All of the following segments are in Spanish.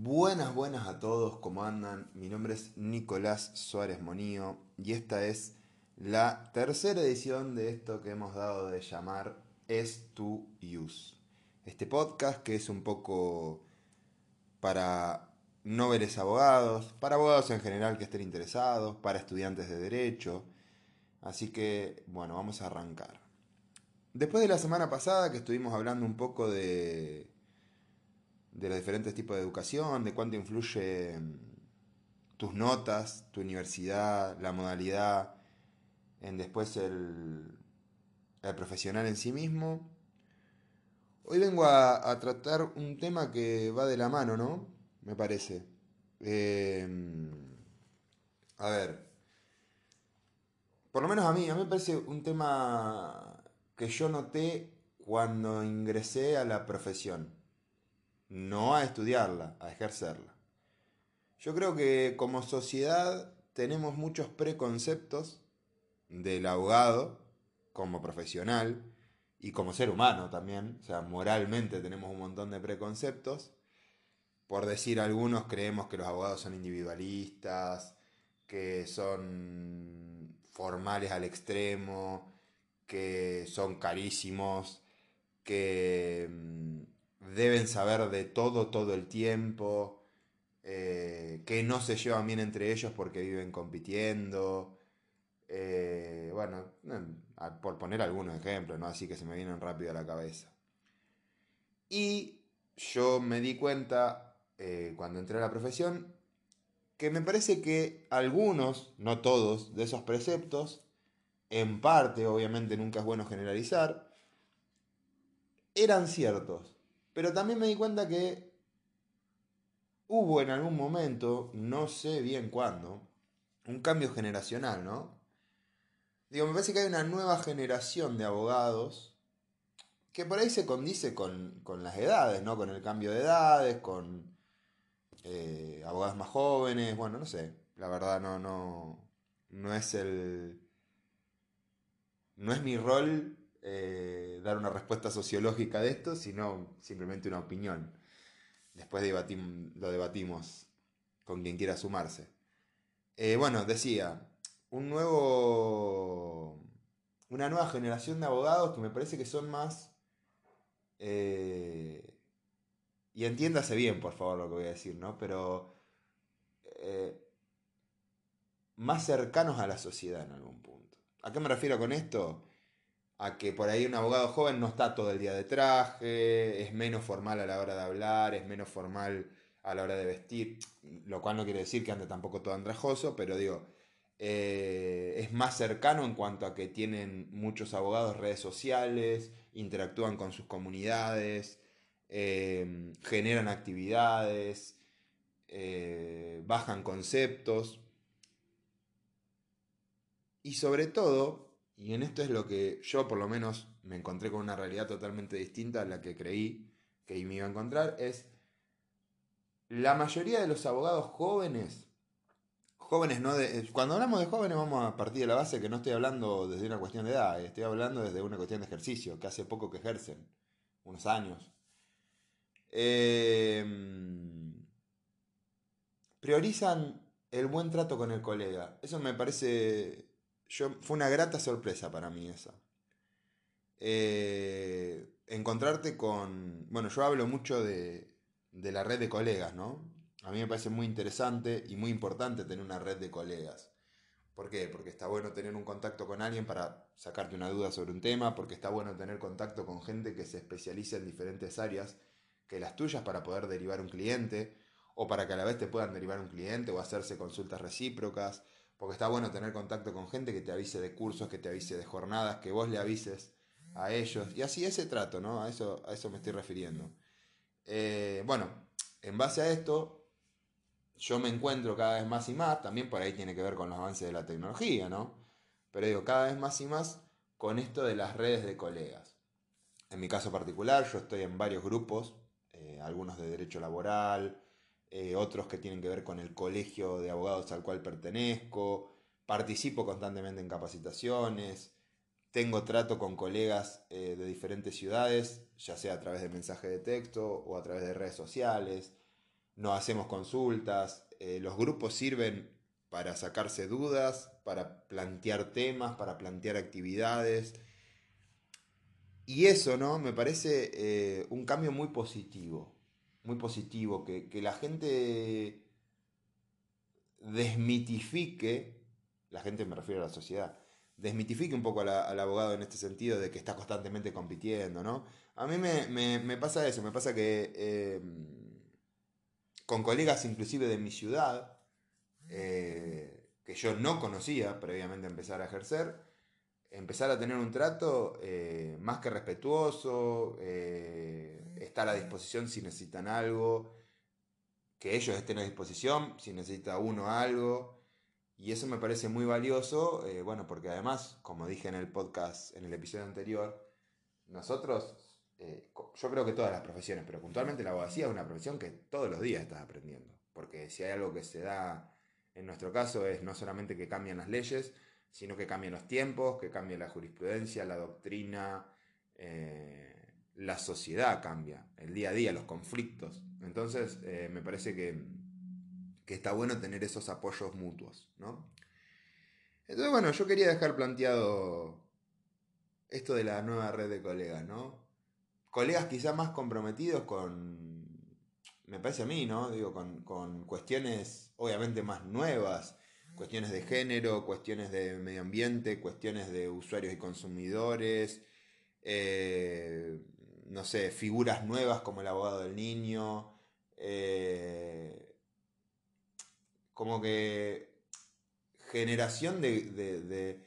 Buenas, buenas a todos, ¿cómo andan? Mi nombre es Nicolás Suárez Monío y esta es la tercera edición de esto que hemos dado de llamar Es to Use. Este podcast que es un poco para noveles abogados, para abogados en general que estén interesados, para estudiantes de derecho. Así que, bueno, vamos a arrancar. Después de la semana pasada que estuvimos hablando un poco de de los diferentes tipos de educación, de cuánto influye tus notas, tu universidad, la modalidad, en después el, el profesional en sí mismo. Hoy vengo a, tratar un tema que va de la mano, ¿no? Me parece. Em, a ver. Por lo menos a mí, a mí me parece un tema que yo noté cuando ingresé a la profesión no a estudiarla, a ejercerla. Yo creo que como sociedad tenemos muchos preconceptos del abogado como profesional y como ser humano también, o sea, moralmente tenemos un montón de preconceptos. Por decir algunos, creemos que los abogados son individualistas, que son formales al extremo, que son carísimos, que mm, deben saber de todo todo el tiempo, eh, que no se llevan bien entre ellos porque viven compitiendo. Eh, bueno, por poner algunos ejemplos, ¿no? Así que se me vienen rápido a la cabeza. Y yo me di cuenta eh, cuando entré a la profesión que me parece que algunos, no todos, de esos preceptos, en parte, obviamente nunca es bueno generalizar, eran ciertos. Pero también me di cuenta que hubo en algún momento, no sé bien cuándo, un cambio generacional, ¿no? Digo, me parece que hay una nueva generación de abogados que por ahí se condice con, las edades, ¿no? Con el cambio de edades, con eh, abogados más jóvenes, bueno, no sé. La verdad no, no, no es el... No es mi rol eh, dar una respuesta sociológica de esto, sino simplemente una opinión. Después lo debatimos con quien quiera sumarse. Eh, bueno, decía, un nuevo, una nueva generación de abogados que me parece que son más... Eh, y entiéndase bien, por favor, lo que voy a decir, ¿no? Pero más cercanos a la sociedad en algún punto. ¿A qué me refiero con esto? A que por ahí un abogado joven no está todo el día de traje, es menos formal a la hora de hablar, es menos formal a la hora de vestir, lo cual no quiere decir que ande tampoco todo andrajoso, pero digo, eh, es más cercano en cuanto a que tienen muchos abogados redes sociales, interactúan con sus comunidades, eh, generan actividades, eh, bajan conceptos. Y sobre todo, y en esto es lo que yo por lo menos me encontré con una realidad totalmente distinta a la que creí que me iba a encontrar, es la mayoría de los abogados jóvenes, jóvenes no de... Cuando hablamos de jóvenes vamos a partir de la base que no estoy hablando desde una cuestión de edad, estoy hablando desde una cuestión de ejercicio, que hace poco que ejercen, unos años. Em, priorizan el buen trato con el colega. Eso me parece yo, fue una grata sorpresa para mí esa. Eh, encontrarte con... Bueno, yo hablo mucho de, de la red de colegas, ¿no? A mí me parece muy interesante y muy importante tener una red de colegas. ¿Por qué? Porque está bueno tener un contacto con alguien para sacarte una duda sobre un tema, porque está bueno tener contacto con gente que se especializa en diferentes áreas que las tuyas para poder derivar un cliente, o para que a la vez te puedan derivar un cliente o hacerse consultas recíprocas, porque está bueno tener contacto con gente que te avise de cursos, que te avise de jornadas, que vos le avises a ellos. Y así ese trato, ¿no? A eso, a eso me estoy refiriendo. Eh, bueno, en base a esto, yo me encuentro cada vez más y más, también por ahí tiene que ver con los avances de la tecnología, ¿no? Pero digo, cada vez más y más con esto de las redes de colegas. En mi caso particular, yo estoy en varios grupos, eh, algunos de derecho laboral, eh, otros que tienen que ver con el colegio de abogados al cual pertenezco, participo constantemente en capacitaciones, tengo trato con colegas eh, de diferentes ciudades, ya sea a través de mensaje de texto o a través de redes sociales. no hacemos consultas, eh, los grupos sirven para sacarse dudas, para plantear temas, para plantear actividades. Y eso, ¿no? Me parece un cambio muy positivo, muy positivo, que, la gente desmitifique, la gente me refiero a la sociedad, desmitifique un poco al abogado en este sentido de que está constantemente compitiendo, ¿no? A mí me, pasa eso, me pasa que eh, con colegas inclusive de mi ciudad, eh, que yo no conocía previamente a empezar a ejercer, empezar a tener un trato eh, más que respetuoso, estar a disposición si necesitan algo, que ellos estén a disposición si necesita uno algo. Y eso me parece muy valioso, bueno, porque además, como dije en el podcast, en el episodio anterior, nosotros eh, yo creo que todas las profesiones, pero puntualmente la abogacía es una profesión que todos los días estás aprendiendo. Porque si hay algo que se da en nuestro caso es no solamente que cambian las leyes, sino que cambian los tiempos, que cambia la jurisprudencia, la doctrina, eh, la sociedad cambia, el día a día, los conflictos. Entonces eh, me parece que, que, está bueno tener esos apoyos mutuos. ¿no? Entonces bueno, yo quería dejar planteado esto de la nueva red de colegas, ¿no? colegas quizá más comprometidos con, me parece a mí, ¿no? Digo, con, cuestiones obviamente más nuevas, cuestiones de género, cuestiones de medio ambiente, cuestiones de usuarios y consumidores, eh, no sé, figuras nuevas como el abogado del niño, eh, como que generación de, de,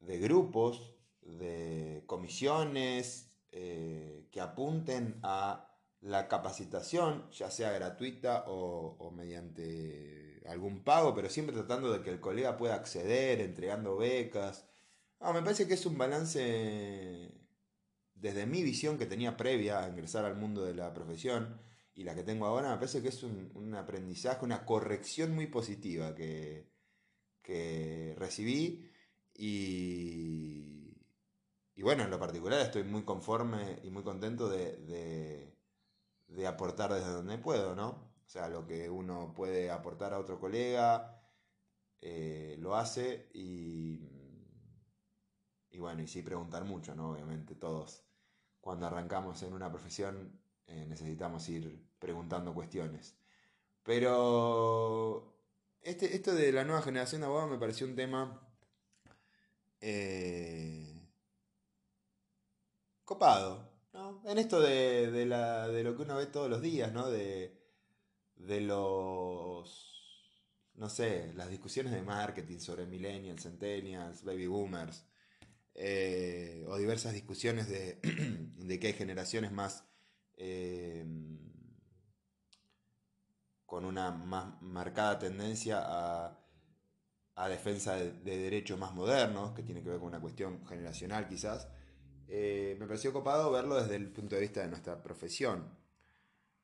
de grupos, de comisiones, eh, que apunten a la capacitación, ya sea gratuita o, mediante algún pago, pero siempre tratando de que el colega pueda acceder, entregando becas. Ah, me parece que es un balance, desde mi visión que tenía previa a ingresar al mundo de la profesión y la que tengo ahora, me parece que es un, aprendizaje, una corrección muy positiva que, que recibí y y bueno, en lo particular estoy muy conforme y muy contento de, aportar desde donde puedo, ¿no? O sea, lo que uno puede aportar a otro colega, eh, lo hace y, y bueno, y sí preguntar mucho, ¿no? Obviamente todos cuando arrancamos en una profesión eh, necesitamos ir preguntando cuestiones. Pero este, esto de la nueva generación de abogados me pareció un tema eh, copado, ¿no? En esto de, de, la, de, lo que uno ve todos los días, ¿no? De, de los, no sé, las discusiones de marketing sobre millennials, centennials, baby boomers, eh, o diversas discusiones de, de, que hay generaciones más... Eh, con una más marcada tendencia a, a defensa de, de, derechos más modernos, que tiene que ver con una cuestión generacional quizás, eh, me pareció copado verlo desde el punto de vista de nuestra profesión.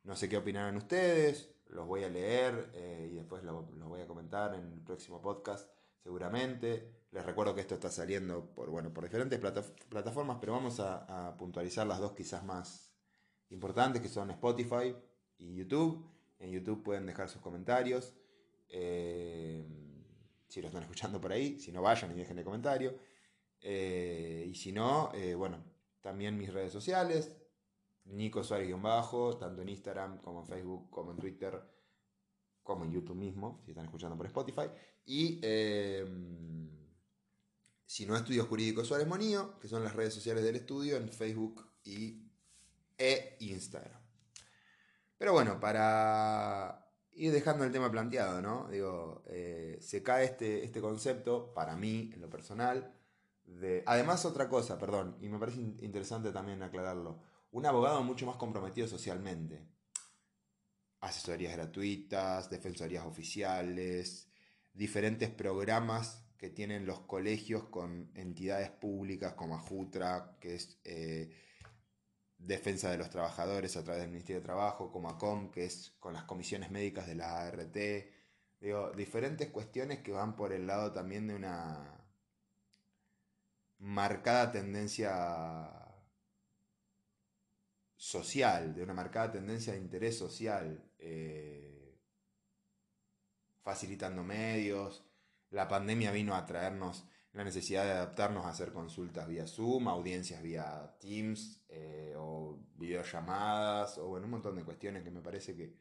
No sé qué opinarán ustedes, los voy a leer y después los lo voy a comentar en el próximo podcast seguramente. Les recuerdo que esto está saliendo por, bueno, por diferentes plataformas, pero vamos a, puntualizar las dos quizás más importantes, que son Spotify y YouTube. En YouTube pueden dejar sus comentarios. Eh, si lo están escuchando por ahí, si no vayan y dejen el comentario. Eh, y si no, eh, bueno, también mis redes sociales, Nico Suárez-bajo, tanto en Instagram como en Facebook, como en Twitter, como en YouTube mismo, si están escuchando por Spotify. Y si no, Estudios Jurídicos Suárez Monío, que son las redes sociales del estudio en Facebook y, e Instagram. Pero bueno, para ir dejando el tema planteado, ¿no? Digo, eh, se cae este, este concepto, para mí, en lo personal, Además, otra cosa, perdón, y me parece interesante también aclararlo, un abogado mucho más comprometido socialmente. Asesorías gratuitas, defensorías oficiales, diferentes programas que tienen los colegios con entidades públicas como Ajutra, que es eh, defensa de los trabajadores a través del Ministerio de Trabajo, como ACOM, que es con las comisiones médicas de la ART. Digo, diferentes cuestiones que van por el lado también de una marcada tendencia social, de una marcada tendencia de interés social, eh, facilitando medios. La pandemia vino a traernos la necesidad de adaptarnos a hacer consultas vía Zoom, audiencias vía Teams eh, o videollamadas o bueno, un montón de cuestiones que me parece que,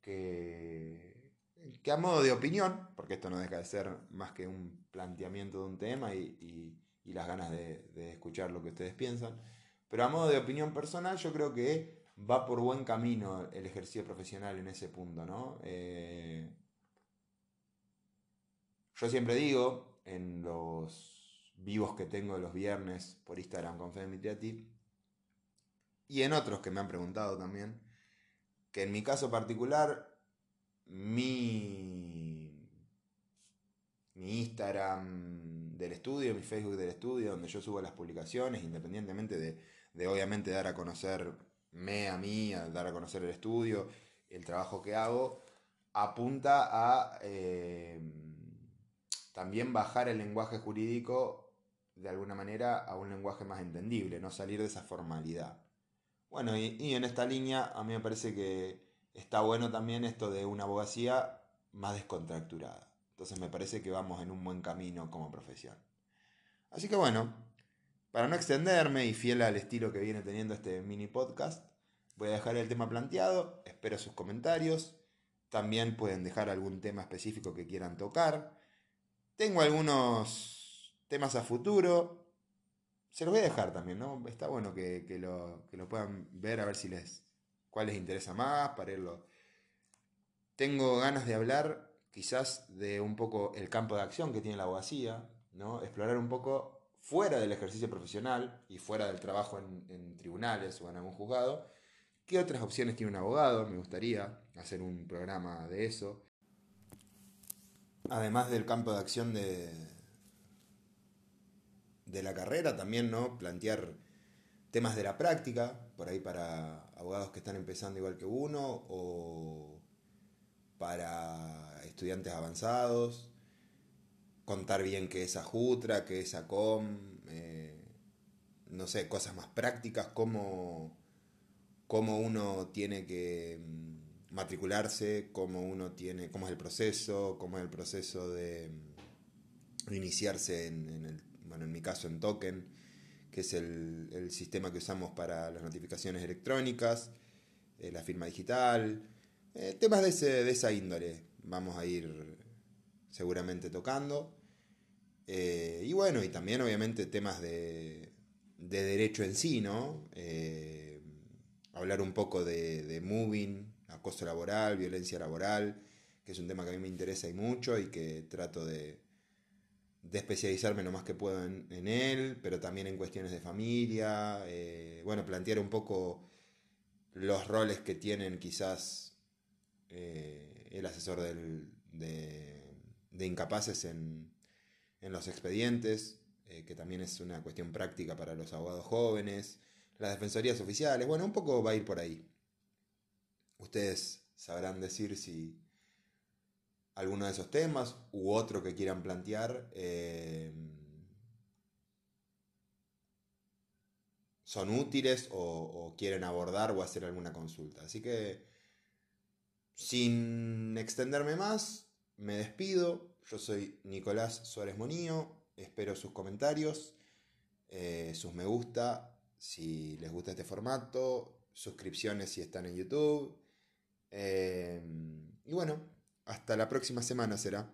que, a modo de opinión, porque esto no deja de ser más que un planteamiento de un tema y, las ganas de, escuchar lo que ustedes piensan, pero a modo de opinión personal yo creo que va por buen camino el ejercicio profesional en ese punto, ¿no? Eh, yo siempre digo, en los vivos que tengo los viernes por Instagram con Femitiati, y en otros que me han preguntado también, que en mi caso particular, mi, mi Instagram del estudio, mi Facebook del estudio, donde yo subo las publicaciones, independientemente de, obviamente dar a conocerme a mí, a dar a conocer el estudio, el trabajo que hago, apunta a eh, también bajar el lenguaje jurídico de alguna manera a un lenguaje más entendible, no salir de esa formalidad. Bueno, y, en esta línea a mí me parece que está bueno también esto de una abogacía más descontracturada. Entonces me parece que vamos en un buen camino como profesión. Así que bueno, para no extenderme y fiel al estilo que viene teniendo este mini podcast, voy a dejar el tema planteado, espero sus comentarios, también pueden dejar algún tema específico que quieran tocar. Tengo algunos temas a futuro, se los voy a dejar también, ¿no? Está bueno que, lo, puedan ver a ver si les cuál les interesa más para irlo. Tengo ganas de hablar quizás de un poco el campo de acción que tiene la abogacía, ¿no? Explorar un poco fuera del ejercicio profesional y fuera del trabajo en, en tribunales o en algún juzgado. ¿Qué otras opciones tiene un abogado? Me gustaría hacer un programa de eso. Además del campo de acción de, de la carrera también, ¿no? Plantear temas de la práctica, por ahí para abogados que están empezando igual que uno, o para estudiantes avanzados, contar bien qué es Ajutra, qué es ACOM, eh, no sé, cosas más prácticas, cómo, cómo uno tiene que mm, matricularse, cómo uno tiene, cómo es el proceso, cómo es el proceso de iniciarse en, el bueno, en mi caso en Token, que es el, sistema que usamos para las notificaciones electrónicas, eh, la firma digital, eh, temas de, ese, de esa índole vamos a ir seguramente tocando. Eh, y bueno, y también obviamente temas de, de derecho en sí, ¿no? hablar un poco de moving, acoso laboral, violencia laboral, que es un tema que a mí me interesa y mucho y que trato de, especializarme lo más que puedo en, él, pero también en cuestiones de familia, eh, bueno, plantear un poco los roles que tienen quizás eh, el asesor de, incapaces en, los expedientes, eh, que también es una cuestión práctica para los abogados jóvenes, las defensorías oficiales, bueno, un poco va a ir por ahí. Ustedes sabrán decir si, alguno de esos temas u otro que quieran plantear. Eh, son útiles o, quieren abordar o hacer alguna consulta. Así que, sin extenderme más, me despido. Yo soy Nicolás Suárez Monío. Espero sus comentarios, eh, sus me gusta si les gusta este formato, suscripciones si están en YouTube. Eh, y bueno, hasta la próxima semana será.